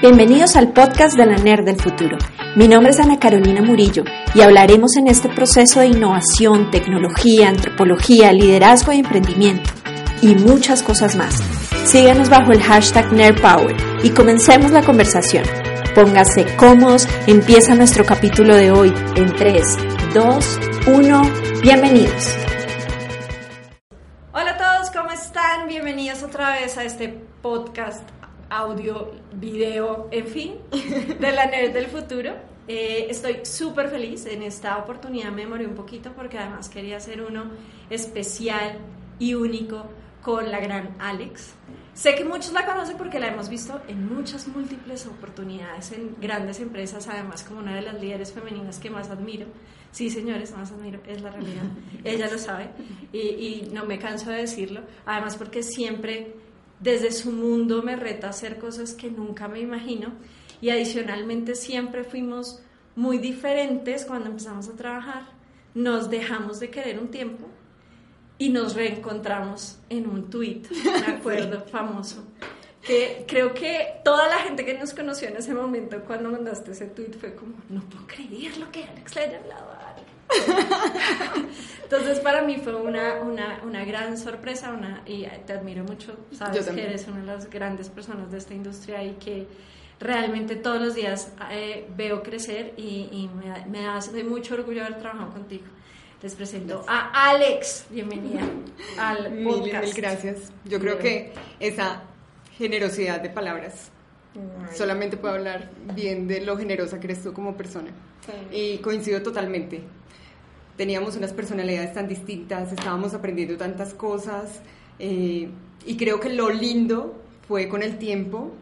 Bienvenidos al podcast de la NER del futuro. Mi nombre es Ana Carolina Murillo y hablaremos en este proceso de innovación, tecnología, antropología, liderazgo y emprendimiento y muchas cosas más. Síguenos bajo el hashtag NERPower y comencemos la conversación. Póngase cómodos, empieza nuestro capítulo de hoy en 3, 2, 1, bienvenidos. Hola a todos, ¿cómo están? Bienvenidos otra vez a este podcast audio, video, en fin, de la NER del futuro. Eh, estoy súper feliz en esta oportunidad, me demoré un poquito porque además quería hacer uno especial y único con la gran Alex. Sé que muchos la conocen porque la hemos visto en muchas múltiples oportunidades en grandes empresas, además como una de las líderes femeninas que más admiro. Sí, señores, más admiro, es la realidad. Ella lo sabe y, y no me canso de decirlo. Además porque siempre desde su mundo me reta a hacer cosas que nunca me imagino. Y adicionalmente siempre fuimos muy diferentes cuando empezamos a trabajar, nos dejamos de querer un tiempo y nos reencontramos en un tweet, me acuerdo, famoso, que creo que toda la gente que nos conoció en ese momento cuando mandaste ese tweet fue como, no puedo creer lo que Alex le haya hablado Entonces para mí fue una, una, una gran sorpresa una, y te admiro mucho, sabes que eres una de las grandes personas de esta industria y que realmente todos los días eh, veo crecer y, y me, me da de mucho orgullo haber trabajado contigo. Les presento a Alex, bienvenida al podcast. Mil, gracias. Yo creo que esa generosidad de palabras solamente puedo hablar bien de lo generosa que eres tú como persona. Y coincido totalmente teníamos unas personalidades tan distintas, estábamos aprendiendo tantas cosas eh, y creo que lo lindo fue con el tiempo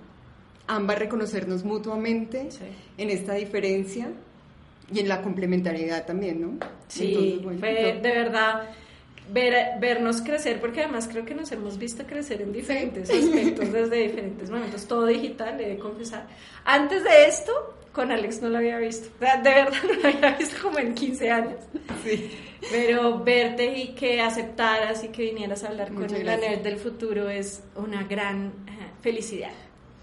ambas reconocernos mutuamente en esta diferencia y en la complementariedad también, ¿no? Sí, fue de verdad ver, vernos crecer, porque además creo que nos hemos visto crecer en diferentes aspectos, desde diferentes momentos, todo digital, he de confesar. Antes de esto, con Alex no lo había visto. De verdad no lo había visto como en 15 años. Sí. Pero verte y que aceptaras y que vinieras a hablar con el NER del futuro es una gran felicidad.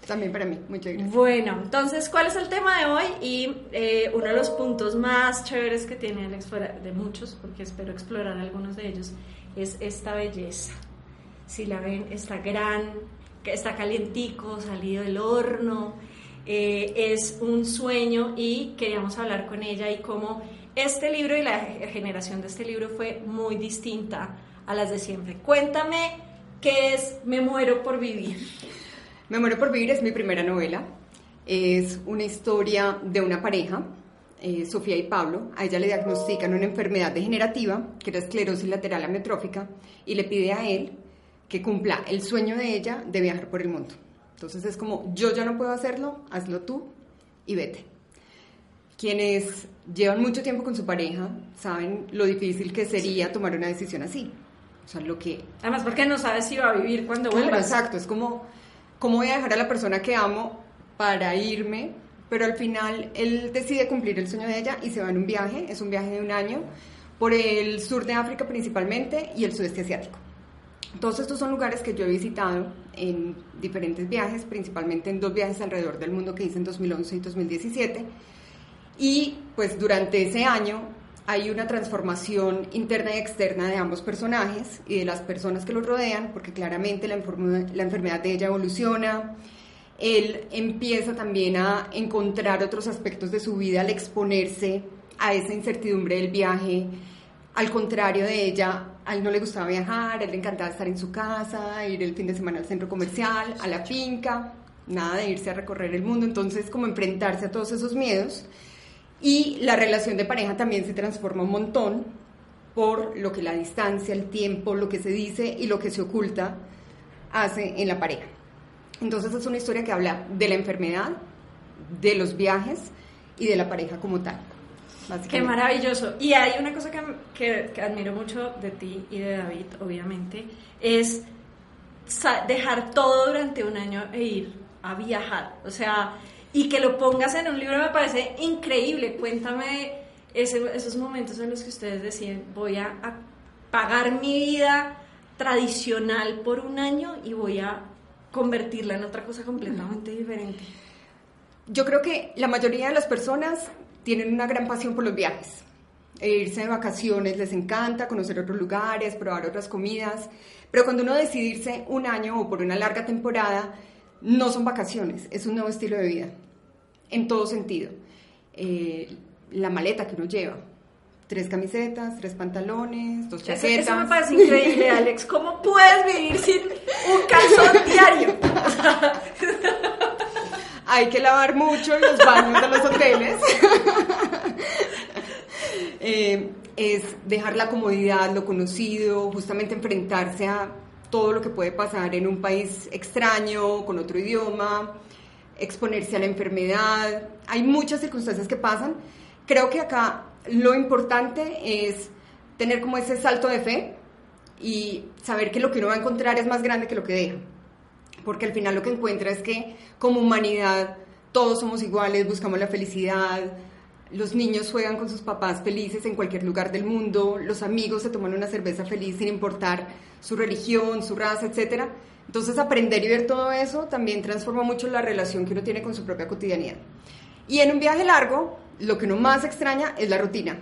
También para mí, muchas gracias. Bueno, entonces, ¿cuál es el tema de hoy? Y eh, uno de los puntos más chéveres que tiene Alex, fuera de muchos, porque espero explorar algunos de ellos, es esta belleza. Si la ven, está gran, está calientico, salido del horno, eh, es un sueño y queríamos hablar con ella y cómo este libro y la generación de este libro fue muy distinta a las de siempre. Cuéntame qué es Me muero por vivir. Me muero por vivir es mi primera novela. Es una historia de una pareja, eh, Sofía y Pablo. A ella le diagnostican una enfermedad degenerativa, que era esclerosis lateral amiotrófica, y le pide a él que cumpla el sueño de ella de viajar por el mundo. Entonces es como, yo ya no puedo hacerlo, hazlo tú y vete. Quienes llevan mucho tiempo con su pareja saben lo difícil que sería tomar una decisión así. O sea, lo que... Además, porque no sabes si va a vivir cuando vuelva. exacto, es como, ¿cómo voy a dejar a la persona que amo para irme? Pero al final él decide cumplir el sueño de ella y se va en un viaje, es un viaje de un año, por el sur de África principalmente y el sudeste asiático. Todos estos son lugares que yo he visitado en diferentes viajes, principalmente en dos viajes alrededor del mundo que hice en 2011 y 2017. Y pues durante ese año hay una transformación interna y externa de ambos personajes y de las personas que los rodean, porque claramente la, la enfermedad de ella evoluciona. Él empieza también a encontrar otros aspectos de su vida al exponerse a esa incertidumbre del viaje. Al contrario de ella, a él no le gustaba viajar, a él le encantaba estar en su casa, ir el fin de semana al centro comercial, a la finca, nada de irse a recorrer el mundo, entonces como enfrentarse a todos esos miedos. Y la relación de pareja también se transforma un montón por lo que la distancia, el tiempo, lo que se dice y lo que se oculta hace en la pareja. Entonces es una historia que habla de la enfermedad, de los viajes y de la pareja como tal. Qué maravilloso. Y hay una cosa que, que, admiro mucho de ti y de David, obviamente, es dejar todo durante un año e ir a viajar. O sea, y que lo pongas en un libro me parece increíble. Cuéntame esos momentos en los que ustedes decían, voy a, a pagar mi vida tradicional por un año y voy a convertirla en otra cosa completamente diferente. Yo creo que la mayoría de las personas tienen una gran pasión por los viajes. E irse de vacaciones les encanta, conocer otros lugares, probar otras comidas, pero cuando uno decide irse un año o por una larga temporada, no son vacaciones, es un nuevo estilo de vida, en todo sentido. Eh, la maleta que uno lleva, tres camisetas, tres pantalones, dos chaquetas. Eso, me parece increíble, Alex. ¿Cómo puedes vivir sin un calzón diario? Hay que lavar mucho en los baños de los hoteles. Eh, es dejar la comodidad, lo conocido, justamente enfrentarse a todo lo que puede pasar en un país extraño, con otro idioma, exponerse a la enfermedad. Hay muchas circunstancias que pasan. Creo que acá lo importante es tener como ese salto de fe y saber que lo que uno va a encontrar es más grande que lo que deja. Porque al final lo que encuentra es que como humanidad todos somos iguales, buscamos la felicidad, los niños juegan con sus papás felices en cualquier lugar del mundo, los amigos se toman una cerveza feliz sin importar su religión, su raza, etc. Entonces aprender y ver todo eso también transforma mucho la relación que uno tiene con su propia cotidianidad. Y en un viaje largo, lo que uno más extraña es la rutina.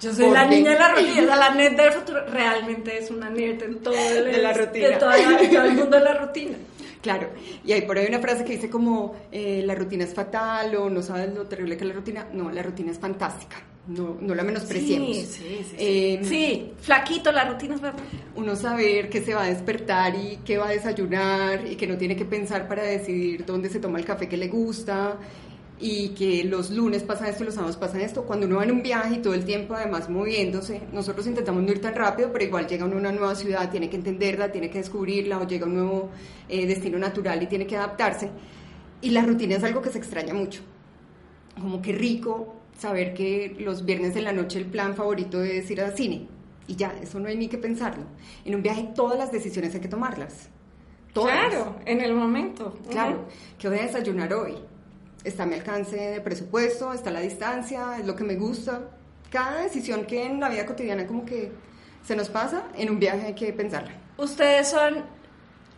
Yo soy la niña de la rutina, la net del futuro realmente es una net en todo el, de la rutina. todo el mundo de la rutina. Claro, y hay por ahí una frase que dice como eh, la rutina es fatal o no sabes lo terrible que es la rutina. No, la rutina es fantástica, no, no la menospreciemos. Sí, sí, sí. Em, sí, flaquito, la rutina es fatal. Uno saber que se va a despertar y que va a desayunar y que no tiene que pensar para decidir dónde se toma el café que le gusta y que los lunes pasa esto los sábados pasa esto. Cuando uno va en un viaje y todo el tiempo además moviéndose, nosotros intentamos no ir tan rápido, pero igual llega uno a una nueva ciudad, tiene que entenderla, tiene que descubrirla, o llega a un nuevo eh, destino natural y tiene que adaptarse. Y la rutina es algo que se extraña mucho. Como que rico saber que los viernes en la noche el plan favorito es ir al cine. Y ya, eso no hay ni que pensarlo. En un viaje todas las decisiones hay que tomarlas. Claro, en el momento. Claro, ¿qué voy a desayunar hoy? Está a mi alcance de presupuesto, está la distancia, es lo que me gusta. Cada decisión que en la vida cotidiana como que se nos pasa, en un viaje hay que pensarla. Ustedes son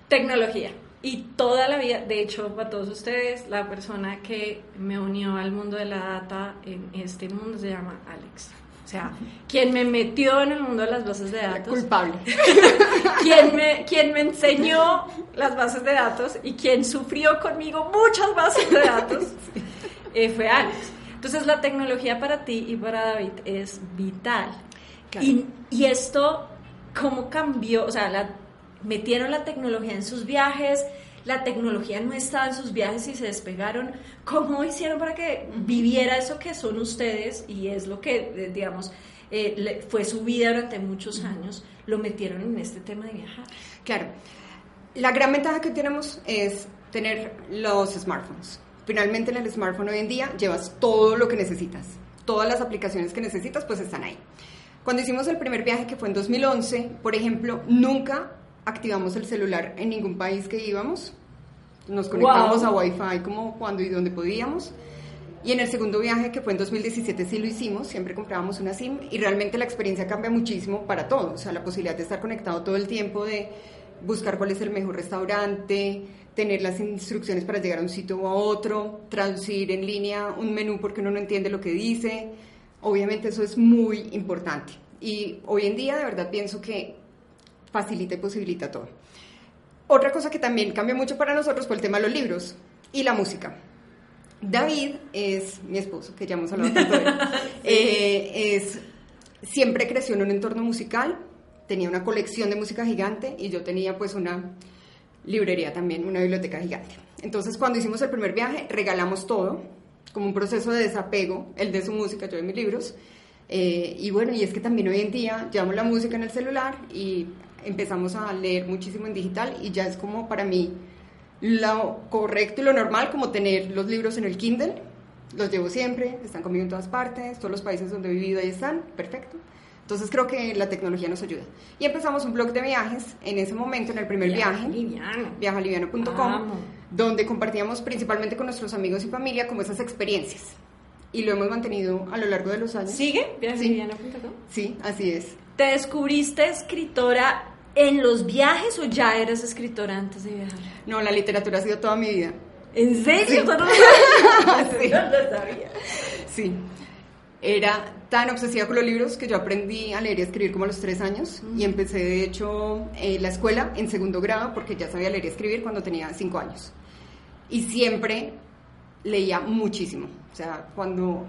tecnología y toda la vida, de hecho, para todos ustedes, la persona que me unió al mundo de la data en este mundo se llama Alex. O sea, quien me metió en el mundo de las bases de datos. culpable. quien, me, quien me enseñó las bases de datos y quien sufrió conmigo muchas bases de datos eh, fue Alex. Entonces, la tecnología para ti y para David es vital. Y, y, esto, ¿cómo cambió? O sea, la, metieron la tecnología en sus viajes, la tecnología no estaba en sus viajes y se despegaron. ¿Cómo hicieron para que viviera eso que son ustedes y es lo que, eh, digamos, eh, fue su vida durante muchos años, lo metieron en este tema de viajar? Claro. La gran ventaja que tenemos es tener los smartphones. Finalmente en el smartphone hoy en día llevas todo lo que necesitas. Todas las aplicaciones que necesitas pues están ahí. Cuando hicimos el primer viaje que fue en 2011, por ejemplo, nunca activamos el celular en ningún país que íbamos. Nos conectamos a Wi-Fi como cuando y donde podíamos. Y en el segundo viaje, que fue en 2017, sí lo hicimos, siempre comprábamos una SIM y realmente la experiencia cambia muchísimo para todos. O sea, la posibilidad de estar conectado todo el tiempo, de buscar cuál es el mejor restaurante, tener las instrucciones para llegar a un sitio o a otro, traducir en línea un menú porque uno no entiende lo que dice. Obviamente eso es muy importante. Y hoy en día de verdad pienso que facilita y posibilita todo. Otra cosa que también cambia mucho para nosotros fue el tema de los libros y la música. David es mi esposo, que ya hemos hablado tanto de él. Eh, es, siempre creció en un entorno musical, tenía una colección de música gigante y yo tenía pues una librería también, una biblioteca gigante. Entonces cuando hicimos el primer viaje regalamos todo, como un proceso de desapego, el de su música, yo de mis libros. Eh, y bueno, y es que también hoy en día llevamos la música en el celular y empezamos a leer muchísimo en digital y ya es como para mí lo correcto y lo normal, como tener los libros en el Kindle. Los llevo siempre, están conmigo en todas partes, todos los países donde he vivido ahí están, perfecto. Entonces creo que la tecnología nos ayuda. Y empezamos un blog de viajes en ese momento, en el primer Viaja viaje, liviano. viajaliviano.com, donde compartíamos principalmente con nuestros amigos y familia como esas experiencias. Y lo hemos mantenido a lo largo de los años. ¿Sigue? Viajaliviano.com. Sí, así es. ¿Te descubriste escritora en los viajes o ya eras escritora antes de viajar? No, la literatura ha sido toda mi vida. ¿En serio? Sí. ¿Tú no lo? Sí. No lo sabía. Sí. Era tan obsesiva con los libros que yo aprendí a leer y escribir como a los tres años y empecé de hecho eh, la escuela en segundo grado porque ya sabía leer y escribir cuando tenía cinco años. Y siempre leía muchísimo. O sea, cuando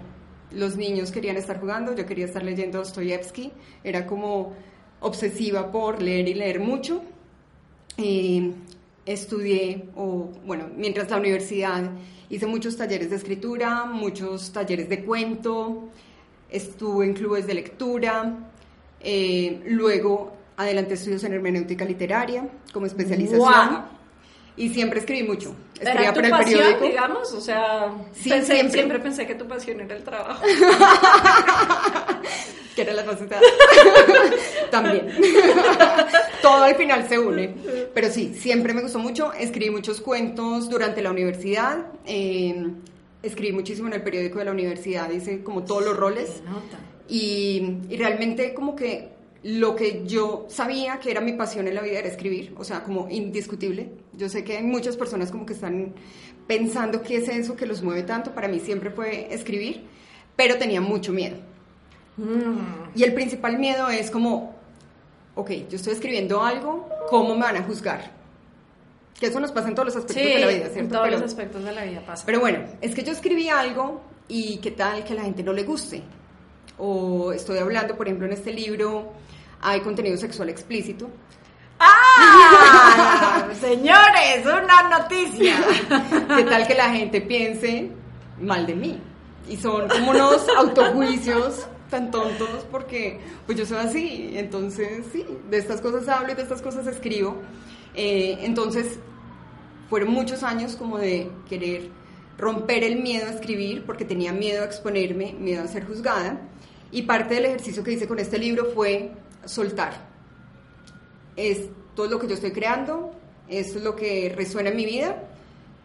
los niños querían estar jugando, yo quería estar leyendo Dostoyevsky. Era como obsesiva por leer y leer mucho. Eh, estudié, o bueno, mientras la universidad hice muchos talleres de escritura, muchos talleres de cuento, estuve en clubes de lectura, eh, luego adelanté estudios en hermenéutica literaria como especialización. Y siempre escribí mucho. ¿Era Escribía tu para el pasión, periódico. digamos? O sea, Sí, pensé- siempre. siempre pensé que tu pasión era el trabajo. que era la faceta. También. Todo al final se une. Pero sí, siempre me gustó mucho. Escribí muchos cuentos durante la universidad. eh, escribí muchísimo en el periódico de la universidad. Hice como todos los roles. Y, y realmente como que lo que yo sabía que era mi pasión en la vida era escribir, o sea, como indiscutible. Yo sé que hay muchas personas como que están pensando qué es eso que los mueve tanto. Para mí siempre fue escribir, pero tenía mucho miedo. Mm. Y el principal miedo es como, ok, yo estoy escribiendo algo, ¿cómo me van a juzgar? Que eso nos pasa en todos los aspectos Sí, de la vida, en ¿cierto? todos Pero- los aspectos de la vida pasa. pero bueno, es que yo escribí algo y qué tal que a la gente no le guste. O estoy hablando, por ejemplo, en este libro hay contenido sexual explícito. ¡Ah! Señores, una noticia. ¿Qué tal que la gente piense mal de mí? Y son como unos autojuicios tan tontos porque pues yo soy así. Entonces, sí, de estas cosas hablo y de estas cosas escribo. Eh, entonces, fueron muchos años como de querer romper el miedo a escribir porque tenía miedo a exponerme, miedo a ser juzgada. Y parte del ejercicio que hice con este libro fue soltar. Esto es lo que yo estoy creando, es lo que resuena en mi vida.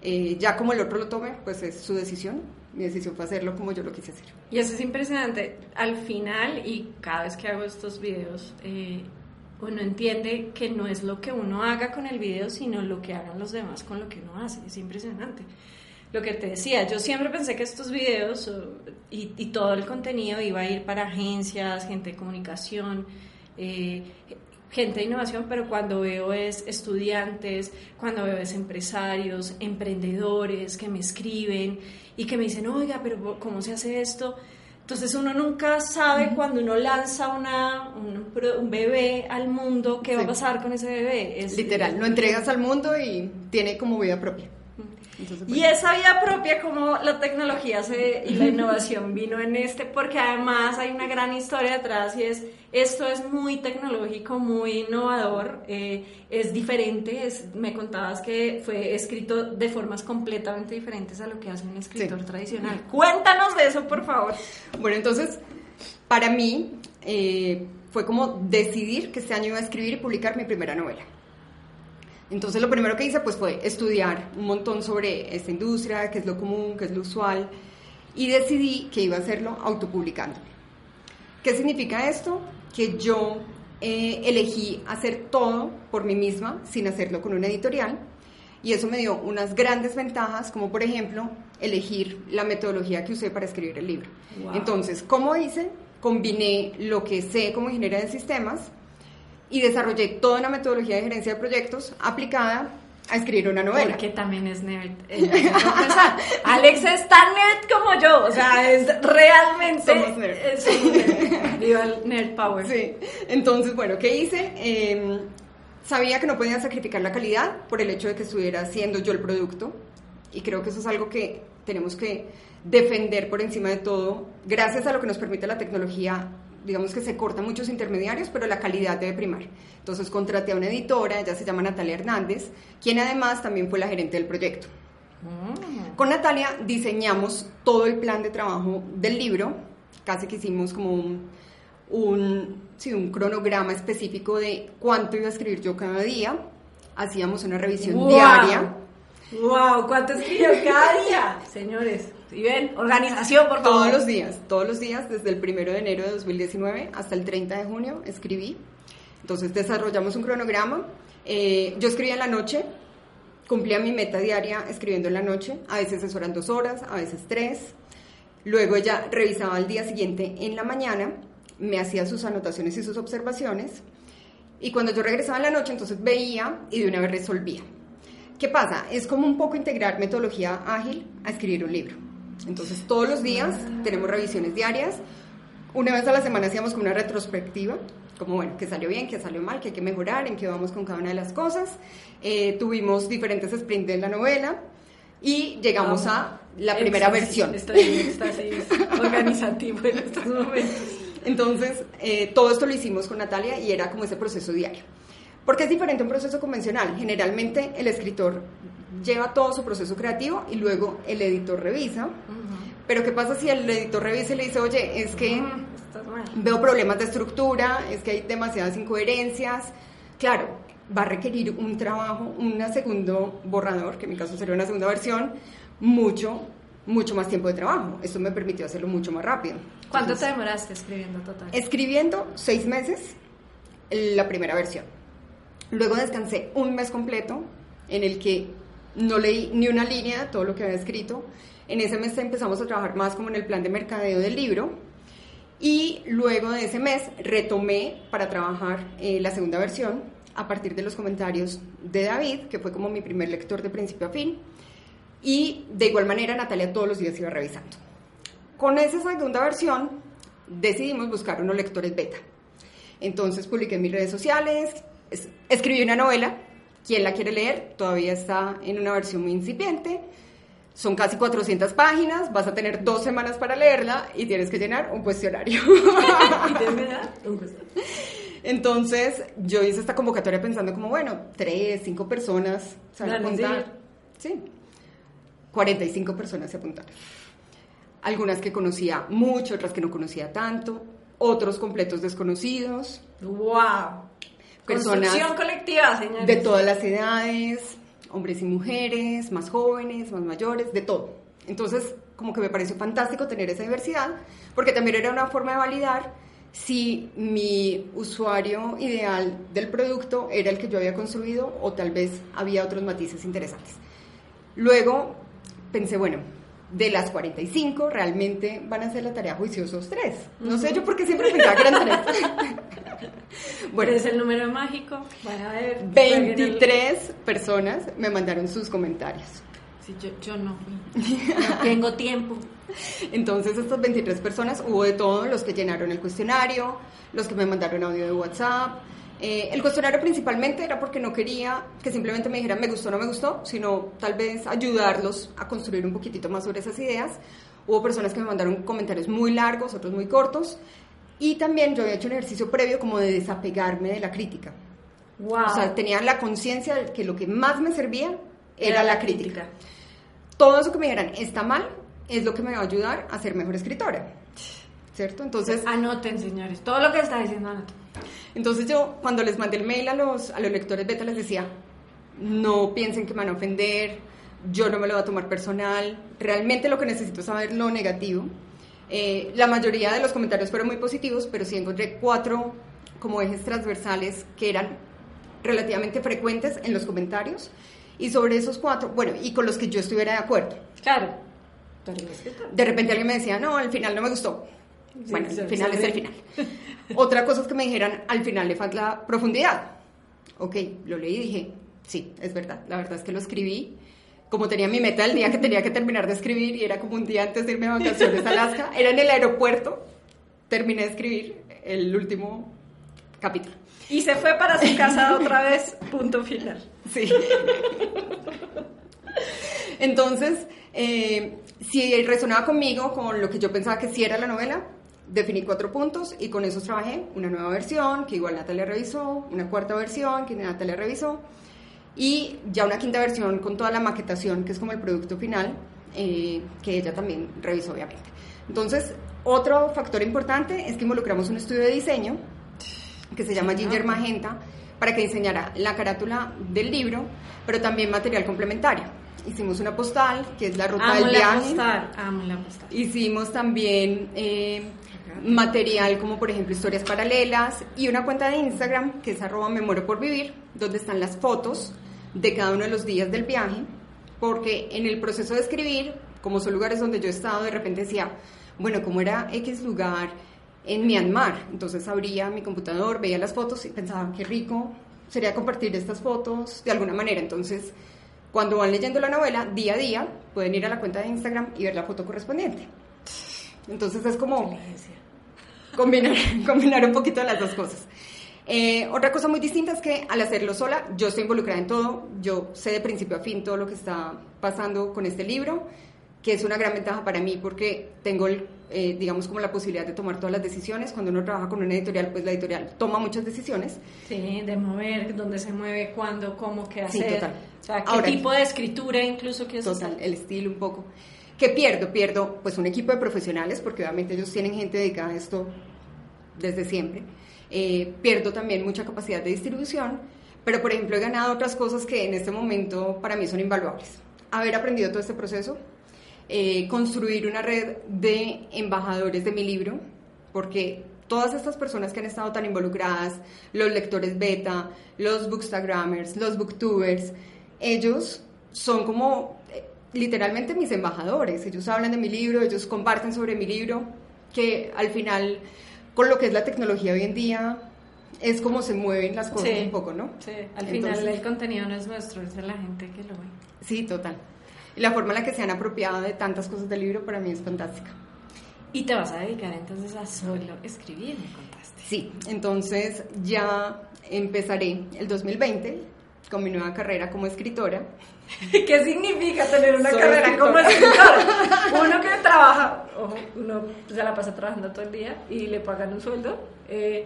Eh, ya como el otro lo tome, pues es su decisión. Mi decisión fue hacerlo como yo lo quise hacer. Y eso es impresionante. Al final, y cada vez que hago estos videos, eh, uno entiende que no es lo que uno haga con el video, sino lo que hagan los demás con lo que uno hace. Es impresionante. Lo que te decía, yo siempre pensé que estos videos y, y todo el contenido iba a ir para agencias, gente de comunicación, eh, gente de innovación, pero cuando veo es estudiantes, cuando veo es empresarios, emprendedores que me escriben y que me dicen, oiga, pero ¿cómo se hace esto? Entonces uno nunca sabe cuando uno lanza una, un, pro- un bebé al mundo, qué va a pasar con ese bebé. Es- Literal, lo entregas al mundo y tiene como vida propia. Y esa vida propia, como la tecnología se, y la innovación vino en este, porque además hay una gran historia detrás y es, esto es muy tecnológico, muy innovador, eh, es diferente, es, me contabas que fue escrito de formas completamente diferentes a lo que hace un escritor Sí. tradicional. Cuéntanos de eso, por favor. Bueno, entonces, para mí eh, fue como decidir que este año iba a escribir y publicar mi primera novela. Entonces, lo primero que hice pues, fue estudiar un montón sobre esta industria, qué es lo común, qué es lo usual, y decidí que iba a hacerlo autopublicándome. ¿Qué significa esto? Que yo eh, elegí hacer todo por mí misma, sin hacerlo con una editorial, y eso me dio unas grandes ventajas, como por ejemplo elegir la metodología que usé para escribir el libro. Wow. Entonces, ¿cómo hice? Combiné lo que sé como ingeniera de sistemas y desarrollé toda una metodología de gerencia de proyectos aplicada a escribir una novela. Porque también es nerd. eh. Alex es tan nerd como yo, o sea, es realmente... Somos nerd. somos nerd. Viva el nerd power. Sí, entonces, bueno, ¿qué hice? Eh, sabía que no podía sacrificar la calidad por el hecho de que estuviera haciendo yo el producto y creo que eso es algo que tenemos que defender por encima de todo, gracias a lo que nos permite la tecnología digamos que se cortan muchos intermediarios, pero la calidad debe primar. Entonces contraté a una editora, ella se llama Natalia Hernández, quien además también fue la gerente del proyecto. Mm. Con Natalia diseñamos todo el plan de trabajo del libro, casi que hicimos como un, un, sí, un cronograma específico de cuánto iba a escribir yo cada día, hacíamos una revisión diaria. ¡Wow! ¿Cuánto escribes cada día? Señores, ¿y ven? Organización, por favor. Todos los días, todos los días, desde el primero de enero de 2019 hasta el 30 de junio, escribí. Entonces desarrollamos un cronograma. Eh, yo escribía en la noche, cumplía mi meta diaria escribiendo en la noche. A veces eso eran dos horas, a veces tres. Luego ella revisaba al día siguiente en la mañana, me hacía sus anotaciones y sus observaciones. Y cuando yo regresaba en la noche, entonces veía y de una vez resolvía. ¿Qué pasa? Es como un poco integrar metodología ágil a escribir un libro. Entonces, todos los días tenemos revisiones diarias. Una vez a la semana hacíamos como una retrospectiva, como bueno, qué salió bien, qué salió mal, qué hay que mejorar, en qué vamos con cada una de las cosas. Eh, tuvimos diferentes sprints en la novela y llegamos a la primera versión. Estoy en éxtasis organizativo en estos momentos. Entonces, eh, todo esto lo hicimos con Natalia y era como ese proceso diario. Porque es diferente a un proceso convencional. Generalmente el escritor lleva todo su proceso creativo y luego el editor revisa. Pero ¿qué pasa si el editor revisa y le dice, oye, es que veo problemas de estructura, es que hay demasiadas incoherencias? Claro, va a requerir un trabajo, un segundo borrador, que en mi caso sería una segunda versión, mucho, mucho más tiempo de trabajo. Esto me permitió hacerlo mucho más rápido. ¿Cuánto te demoraste escribiendo total? Escribiendo seis meses la primera versión. Luego descansé un mes completo en el que no leí ni una línea de todo lo que había escrito. En ese mes empezamos a trabajar más como en el plan de mercadeo del libro. Y luego de ese mes retomé para trabajar eh, la segunda versión a partir de los comentarios de David, que fue como mi primer lector de principio a fin. Y de igual manera Natalia todos los días iba revisando. Con esa segunda versión decidimos buscar unos lectores beta. Entonces publiqué en mis redes sociales, escribí una novela, quien la quiere leer, todavía está en una versión muy incipiente. Son casi 400 páginas, vas a tener dos semanas para leerla y tienes que llenar un cuestionario. Entonces, yo hice esta convocatoria pensando como, bueno, tres, cinco personas se van a apuntar. Sí. 45 personas se apuntaron. Algunas que conocía mucho, otras que no conocía tanto, otros completos desconocidos. ¡Wow! Personas colectiva, de todas las edades, hombres y mujeres, más jóvenes, más mayores, de todo. Entonces, como que me pareció fantástico tener esa diversidad, porque también era una forma de validar si mi usuario ideal del producto era el que yo había construido o tal vez había otros matices interesantes. Luego pensé, bueno, de las 45 realmente van a hacer la tarea juiciosos tres. No sé yo porque siempre pensaba que eran tres. bueno, es el número mágico. Van a ver. 23 personas me mandaron sus comentarios. Sí, yo, yo no, no tengo tiempo. Entonces, estas 23 personas, hubo de todos los que llenaron el cuestionario, los que me mandaron audio de WhatsApp, eh, el cuestionario principalmente era porque no quería que simplemente me dijeran me gustó o no me gustó, sino tal vez ayudarlos a construir un poquitito más sobre esas ideas. Hubo personas que me mandaron comentarios muy largos, otros muy cortos. Y también yo había hecho un ejercicio previo como de desapegarme de la crítica. Wow. O sea, tenía la conciencia de que lo que más me servía era, la crítica. Todo eso que me dijeran está mal es lo que me va a ayudar a ser mejor escritora. ¿Cierto? Entonces... Anoten, señores. Todo lo que está diciendo, anoten. Entonces yo cuando les mandé el mail a los, a los lectores beta les decía, no piensen que me van a ofender, yo no me lo voy a tomar personal, realmente lo que necesito es saber lo negativo. Eh, la mayoría de los comentarios fueron muy positivos, pero sí encontré cuatro como ejes transversales que eran relativamente frecuentes en los comentarios. Y sobre esos cuatro, bueno, y con los que yo estuviera de acuerdo. Claro. De repente alguien me decía, no, al final no me gustó bueno, el final es el final. Otra cosa es que me dijeran, al final le falta profundidad. Ok, lo leí y dije, sí, es verdad. La verdad es que lo escribí. Como tenía mi meta el día que tenía que terminar de escribir y era como un día antes de irme a vacaciones a Alaska, era en el aeropuerto, terminé de escribir el último capítulo. Y se fue para su casa otra vez, punto final. Sí. Entonces, eh, si resonaba conmigo, con lo que yo pensaba que sí era la novela, definí cuatro puntos y con esos trabajé una nueva versión que igual Natalia revisó, una cuarta versión que Natalia revisó y ya una quinta versión con toda la maquetación que es como el producto final eh, que ella también revisó obviamente. Entonces, otro factor importante es que involucramos un estudio de diseño que se llama Ginger Magenta para que diseñara la carátula del libro, pero también material complementario. Hicimos una postal, que es la ruta del viaje. Postal, amo la postal. Hicimos también eh, material como por ejemplo historias paralelas y una cuenta de Instagram que es arroba me muero por vivir, donde están las fotos de cada uno de los días del viaje, porque en el proceso de escribir, como son lugares donde yo he estado, de repente decía, bueno, como era X lugar en Myanmar, entonces abría mi computador, veía las fotos y pensaba, qué rico sería compartir estas fotos de alguna manera, entonces cuando van leyendo la novela, día a día, pueden ir a la cuenta de Instagram y ver la foto correspondiente. Entonces es como combinar, combinar un poquito las dos cosas. Eh, otra cosa muy distinta es que al hacerlo sola, yo estoy involucrada en todo, yo sé de principio a fin todo lo que está pasando con este libro, que es una gran ventaja para mí porque tengo, eh, digamos, como la posibilidad de tomar todas las decisiones. Cuando uno trabaja con una editorial, pues la editorial toma muchas decisiones. Sí, de mover, dónde se mueve, cuándo, cómo, qué hacer. Sí, total. O sea, qué tipo de escritura incluso que es. Total, el estilo un poco. ¿Qué pierdo? Pierdo pues un equipo de profesionales porque obviamente ellos tienen gente dedicada a esto desde siempre. Eh, pierdo también mucha capacidad de distribución, pero por ejemplo he ganado otras cosas que en este momento para mí son invaluables. Haber aprendido todo este proceso, eh, construir una red de embajadores de mi libro, porque todas estas personas que han estado tan involucradas, los lectores beta, los bookstagrammers, los booktubers, ellos son como literalmente mis embajadores. Ellos hablan de mi libro, ellos comparten sobre mi libro, que al final, con lo que es la tecnología hoy en día, es como se mueven las cosas un poco, ¿no? Sí, al final el contenido no es nuestro, es de la gente que lo ve. Sí, total. Y la forma en la que se han apropiado de tantas cosas del libro para mí es fantástica. Y te vas a dedicar entonces a solo escribir, me contaste. Sí, entonces ya empezaré el 2020 con mi nueva carrera como escritora. ¿Qué significa tener una carrera como escritora? Uno que trabaja, ojo, uno se la pasa trabajando todo el día y le pagan un sueldo, eh,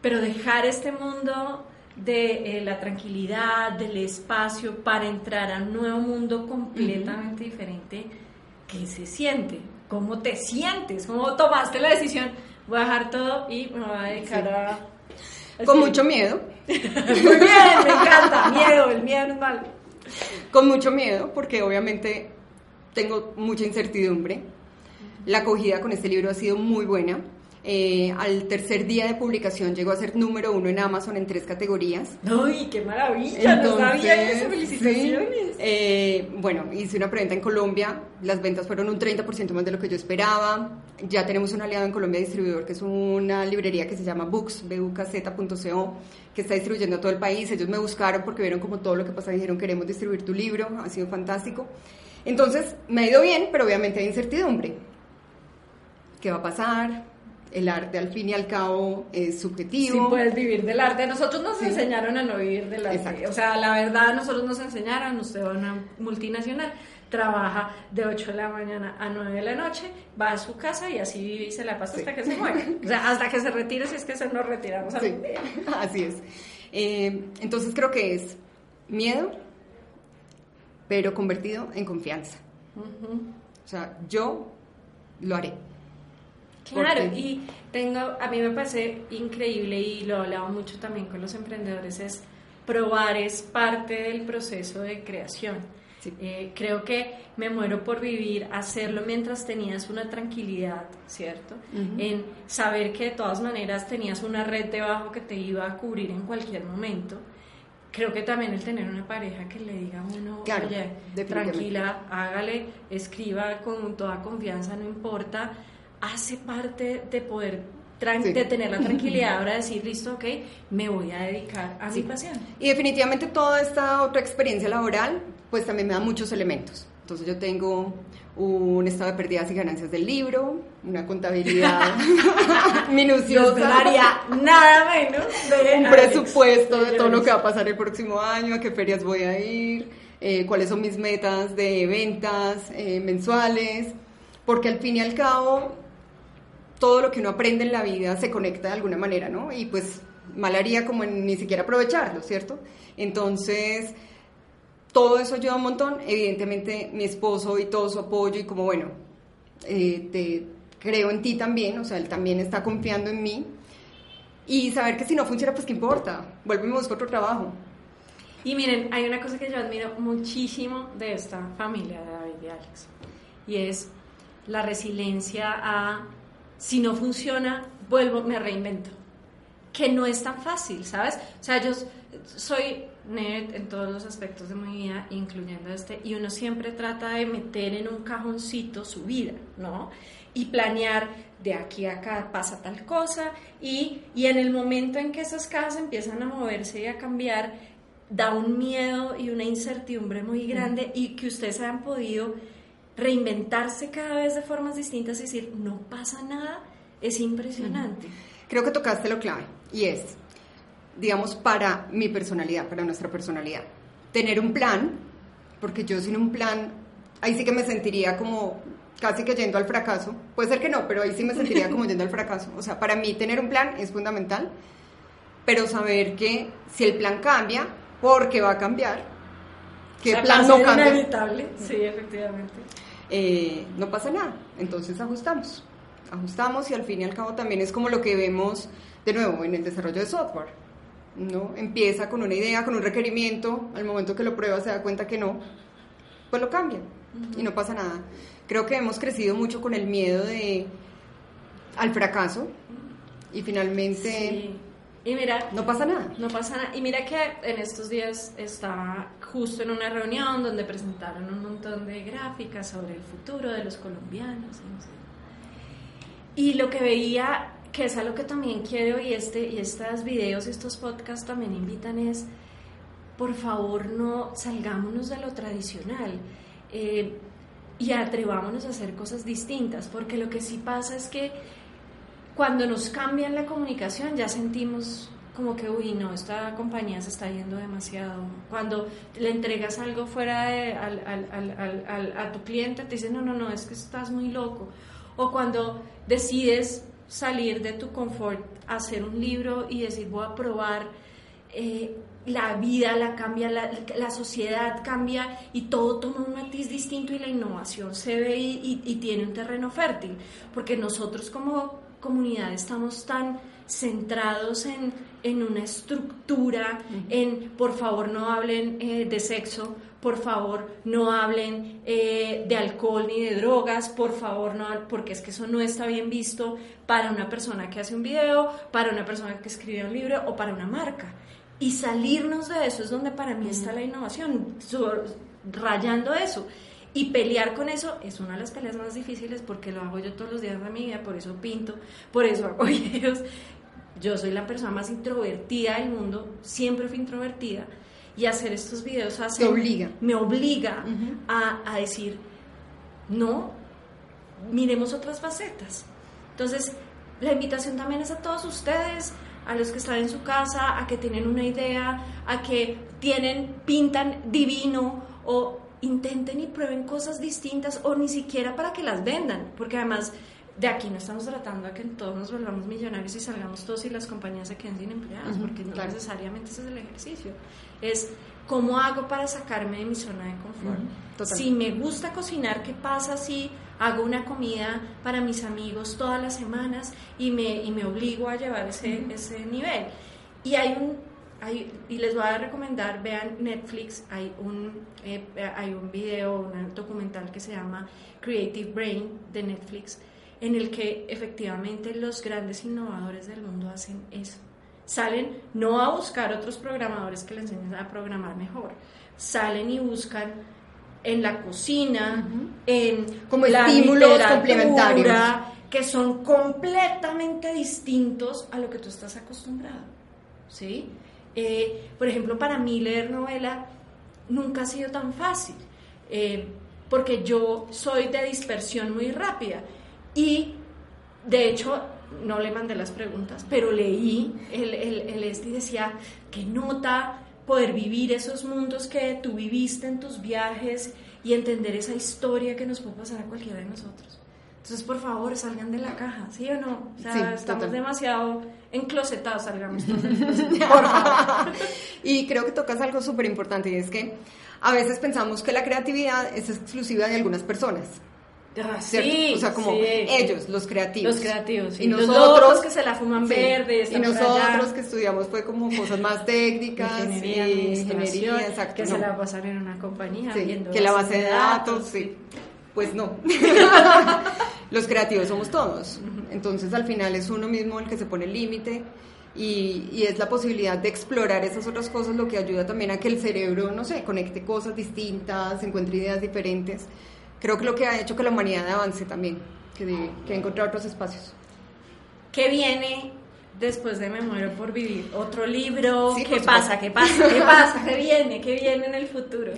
pero dejar este mundo de eh, la tranquilidad, del espacio, para entrar a un nuevo mundo completamente diferente, ¿qué se siente? ¿Cómo te sientes? ¿Cómo tomaste la decisión? Voy a dejar todo y me voy a dedicar a con mucho miedo. Muy bien, me encanta. Miedo, el miedo es malo. Con mucho miedo, porque obviamente tengo mucha incertidumbre. La acogida con este libro ha sido muy buena. Eh, al tercer día de publicación llegó a ser número uno en Amazon en tres categorías. ¡Ay, qué maravilla! no sabía eso, felicitaciones. Eh, bueno, hice una preventa en Colombia, las ventas fueron un 30% más de lo que yo esperaba. Ya tenemos un aliado en Colombia distribuidor que es una librería que se llama Books, bukz.co, que está distribuyendo a todo el país. Ellos me buscaron porque vieron como todo lo que pasa, dijeron queremos distribuir tu libro, ha sido fantástico. Entonces, me ha ido bien, pero obviamente hay incertidumbre. ¿Qué va a pasar? El arte al fin y al cabo es subjetivo. Sí, puedes vivir del arte. Nosotros nos enseñaron a no vivir del arte. O sea, la verdad, nosotros nos enseñaron, usted va a una multinacional, trabaja de 8 de la mañana a 9 de la noche, va a su casa y así vive y se la pasa hasta que se muere. O sea, hasta que se retire, si es que se nos retiramos sí, Así es. Eh, entonces creo que es miedo, pero convertido en confianza. O sea, yo lo haré. Claro, y tengo, a mí me parece increíble y lo hablaba mucho también con los emprendedores, es probar es parte del proceso de creación. Eh, creo que me muero por vivir, hacerlo mientras tenías una tranquilidad, ¿cierto? En saber que de todas maneras tenías una red debajo que te iba a cubrir en cualquier momento. Creo que también el tener una pareja que le diga a uno, oye, tranquila, hágale, escriba con toda confianza, no importa hace parte de poder de tener la tranquilidad ahora de decir, listo, ok, me voy a dedicar a mi pasión. Y definitivamente toda esta otra experiencia laboral, pues también me da muchos elementos. Entonces yo tengo un estado de pérdidas y ganancias del libro, una contabilidad minuciosa. nada menos un presupuesto de, todo lo que va a pasar el próximo año, a qué ferias voy a ir, eh, cuáles son mis metas de ventas eh, mensuales, porque al fin y al cabo todo lo que uno aprende en la vida se conecta de alguna manera, ¿no? Y pues mal haría como en ni siquiera aprovecharlo, ¿cierto? Entonces, todo eso ayuda un montón. Evidentemente, mi esposo y todo su apoyo y como, bueno, eh, te creo en ti también, o sea, él también está confiando en mí. Y saber que si no funciona, pues qué importa, vuelve y otro trabajo. Y miren, hay una cosa que yo admiro muchísimo de esta familia de David y Alex, y es la resiliencia a, si no funciona, vuelvo, me reinvento. Que no es tan fácil, ¿sabes? O sea, yo soy nerd en todos los aspectos de mi vida, incluyendo este, y uno siempre trata de meter en un cajoncito su vida, ¿no? Y planear de aquí a acá pasa tal cosa, y, y en el momento en que esas cajas empiezan a moverse y a cambiar, da un miedo y una incertidumbre muy grande y que ustedes hayan podido reinventarse cada vez de formas distintas y decir, no pasa nada, es impresionante. Creo que tocaste lo clave y es, digamos, para mi personalidad, para nuestra personalidad, tener un plan, porque yo sin un plan, ahí sí que me sentiría como casi que yendo al fracaso. Puede ser que no, pero ahí sí me sentiría como yendo al fracaso. O sea, para mí tener un plan es fundamental, pero saber que si el plan cambia, porque va a cambiar, que el plan no cambia. inevitable, sí, efectivamente. Eh, no pasa nada, entonces ajustamos. Ajustamos y al fin y al cabo también es como lo que vemos de nuevo en el desarrollo de software. ¿no? Empieza con una idea, con un requerimiento, al momento que lo prueba se da cuenta que no, pues lo cambia y no pasa nada. Creo que hemos crecido mucho con el miedo de al fracaso y finalmente y mira, no pasa nada. No pasa nada. Y mira que en estos días estaba justo en una reunión donde presentaron un montón de gráficas sobre el futuro de los colombianos. Y lo que veía, que es algo que también quiero, y, este, y estos videos, estos podcasts también invitan es, por favor, no salgámonos de lo tradicional. Eh, y atrevámonos a hacer cosas distintas, porque lo que sí pasa es que cuando nos cambian la comunicación ya sentimos como que, uy, no, esta compañía se está yendo demasiado. Cuando le entregas algo fuera de, al, al, al, a tu cliente, te dicen, no, no, no, es que estás muy loco. O cuando decides salir de tu confort, hacer un libro y decir, voy a probar, eh, la vida la cambia, la, la, sociedad cambia y todo toma un matiz distinto y la innovación se ve y, y tiene un terreno fértil. Porque nosotros como comunidad estamos tan centrados en, en una estructura, en por favor no hablen eh, de sexo, por favor no hablen eh, de alcohol ni de drogas, por favor no, porque es que eso no está bien visto para una persona que hace un video, para una persona que escribe un libro o para una marca. Y salirnos de eso es donde para mí está la innovación, rayando eso. Y pelear con eso es una de las peleas más difíciles porque lo hago yo todos los días de mi vida, por eso pinto, por eso hago videos. Yo soy la persona más introvertida del mundo, siempre fui introvertida. Y hacer estos videos hace, obliga. me obliga a, a decir, no, miremos otras facetas. Entonces, la invitación también es a todos ustedes, a los que están en su casa, a que tienen una idea, a que tienen, pintan divino o intenten y prueben cosas distintas o ni siquiera para que las vendan, porque además de aquí no estamos tratando a que todos nos volvamos millonarios y salgamos todos y las compañías se queden sin empleados, porque no necesariamente ese es el ejercicio. Es cómo hago para sacarme de mi zona de confort. Si me gusta cocinar, ¿qué pasa si hago una comida para mis amigos todas las semanas y me, y me obligo a llevar ese, ese nivel? Y hay un y les voy a recomendar, vean Netflix, hay un, eh, hay un video, un documental que se llama Creative Brain de Netflix, en el que efectivamente los grandes innovadores del mundo hacen eso. Salen no a buscar otros programadores que les enseñen a programar mejor, salen y buscan en la cocina, en como estímulos complementarios que son completamente distintos a lo que tú estás acostumbrado. ¿Sí? Eh, por ejemplo, para mí leer novela nunca ha sido tan fácil, eh, porque yo soy de dispersión muy rápida y de hecho no le mandé las preguntas, pero leí el, el, este y decía que nota poder vivir esos mundos que tú viviste en tus viajes y entender esa historia que nos puede pasar a cualquiera de nosotros. Entonces, por favor, salgan de la caja, ¿sí o no? O sea, Sí, estamos total. demasiado enclosetados, salgamos todos por favor. Y creo que tocas algo súper importante y es que a veces pensamos que la creatividad es exclusiva de algunas personas. Ah. Sí, o sea, como sí. ellos, los creativos. Los creativos, sí. Y nosotros que se la fuman verde, Y nosotros allá. que estudiamos fue como cosas más técnicas, Ingeniería, ingeniería, exacto. que no. se la pasan en una compañía Sí, viendo que la base de datos, sí. Pues no. Los creativos somos todos. Entonces al final es uno mismo el que se pone el límite y, y es la posibilidad de explorar esas otras cosas lo que ayuda también a que el cerebro, no sé, conecte cosas distintas, encuentre ideas diferentes. Creo que lo que ha hecho que la humanidad avance también, que, de- que encontrar otros espacios. ¿Qué viene después de Me muero por vivir? ¿Otro libro? Sí, ¿Qué pasa? ¿Qué pasa? ¿Qué pasa? ¿Qué viene? ¿Qué viene en el futuro?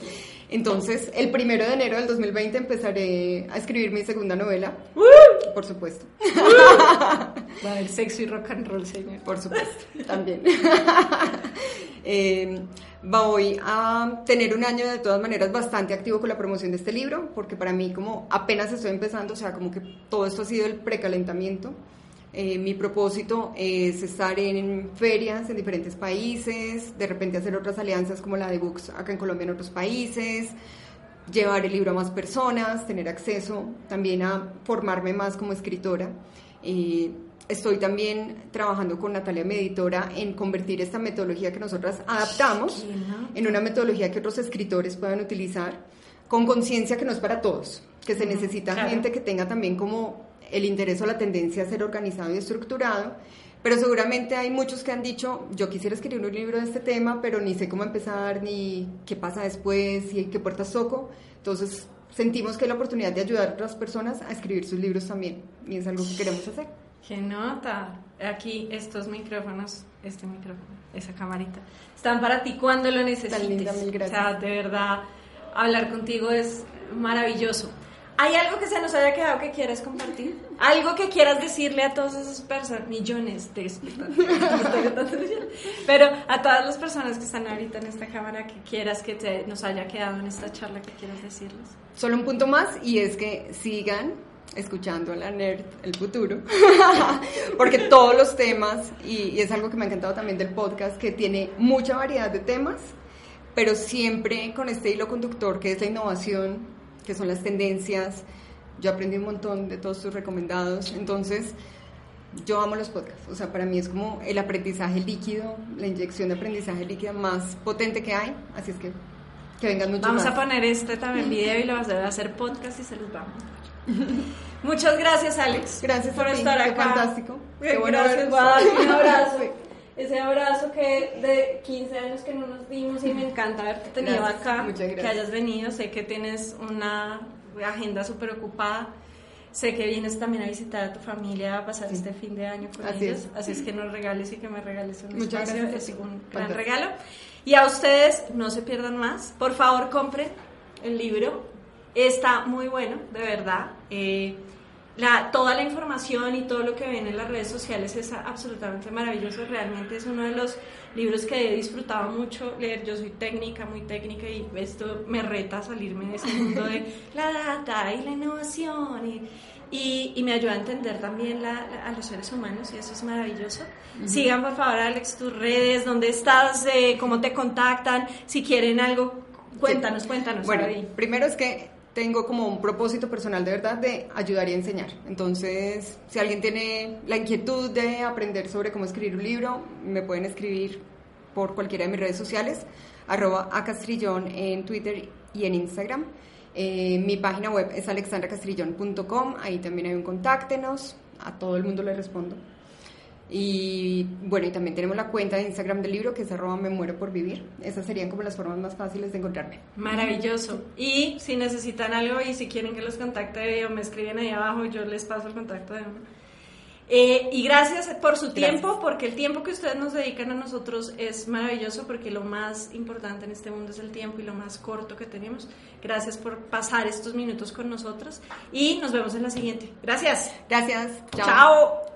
Entonces, el primero de enero del 2020 empezaré a escribir mi segunda novela, por supuesto. Va a haber sexo y rock and roll, señor. Por supuesto, también. Eh, voy a tener un año de todas maneras bastante activo con la promoción de este libro, porque para mí como apenas estoy empezando, o sea, como que todo esto ha sido el precalentamiento. Eh, mi propósito es estar en ferias en diferentes países, de repente hacer otras alianzas como la de Books acá en Colombia en otros países, llevar el libro a más personas, tener acceso también a formarme más como escritora. Eh, estoy también trabajando con Natalia, mi editora, en convertir esta metodología que nosotras adaptamos en una metodología que otros escritores puedan utilizar con conciencia que no es para todos, que se necesita claro. gente que tenga también como el interés o la tendencia a ser organizado y estructurado. Pero seguramente hay muchos que han dicho, yo quisiera escribir un libro de este tema, pero ni sé cómo empezar, ni qué pasa después, y qué puertas toco. Entonces sentimos que hay la oportunidad de ayudar a otras personas a escribir sus libros también, y es algo que queremos hacer. ¿Qué nota? Aquí estos micrófonos, este micrófono, esa camarita, están para ti cuando lo necesites. linda, mil gracias. O sea, de verdad, hablar contigo es maravilloso. ¿Hay algo que se nos haya quedado que quieras compartir? ¿Algo que quieras decirle a todas esas personas, millones de? Pero a todas las personas que están ahorita en esta cámara, que quieras que te, nos haya quedado en esta charla, que quieras decirles? Solo un punto más y es que sigan escuchando a la nerd el futuro porque todos los temas y, y es algo que me ha encantado también del podcast que tiene mucha variedad de temas pero siempre con este hilo conductor que es la innovación que son las tendencias. Yo aprendí un montón de todos tus recomendados. Entonces yo amo los podcasts. O sea para mí es como el aprendizaje líquido la inyección de aprendizaje líquida más potente que hay. Así es que que vengan muchos Vamos más. a poner este también video y lo vamos a hacer podcast y se los vamos. Muchas gracias, Alex. Gracias por a ti, estar qué acá. fantástico. Qué bueno gracias, un abrazo. Ese abrazo que de 15 años que no nos vimos y me encanta haberte tenido Gracias, acá, muchas que hayas venido. Sé que tienes una agenda súper ocupada. Sé que vienes también a visitar a tu familia, a pasar este fin de año con Así ellos. es. Así es que nos regales y que me regales un Muchas espacio. gracias. Es un gran Fantástico. regalo. Y a ustedes, no se pierdan más. Por favor, compren el libro. Está muy bueno, de verdad. Eh, la, toda la información y todo lo que ven en las redes sociales es absolutamente maravilloso. Realmente es uno de los libros que he disfrutado mucho leer. Yo soy técnica, muy técnica y esto me reta salirme de ese mundo de la data y la innovación y, y, y me ayuda a entender también la- la- a los seres humanos y eso es maravilloso. Sigan por favor Alex tus redes, dónde estás, Eh, cómo te contactan, si quieren algo, cuéntanos, cuéntanos. Bueno, primero es que tengo como un propósito personal de verdad de ayudar y enseñar. Entonces, si alguien tiene la inquietud de aprender sobre cómo escribir un libro, me pueden escribir por cualquiera de mis redes sociales, arroba acastrillón en Twitter y en Instagram. Eh, mi página web es alexandracastrillón.com, ahí también hay un contáctenos, a todo el mundo le respondo. Y bueno, y también tenemos la cuenta de Instagram del libro que es arroba me muero por vivir. Esas serían como las formas más fáciles de encontrarme. Maravilloso. Y si necesitan algo y si quieren que los contacte o me escriben ahí abajo, yo les paso el contacto de uno. Eh, y gracias por su tiempo, porque el tiempo que ustedes nos dedican a nosotros es maravilloso, porque lo más importante en este mundo es el tiempo y lo más corto que tenemos. Gracias por pasar estos minutos con nosotros y nos vemos en la siguiente. Gracias. Gracias. Chao.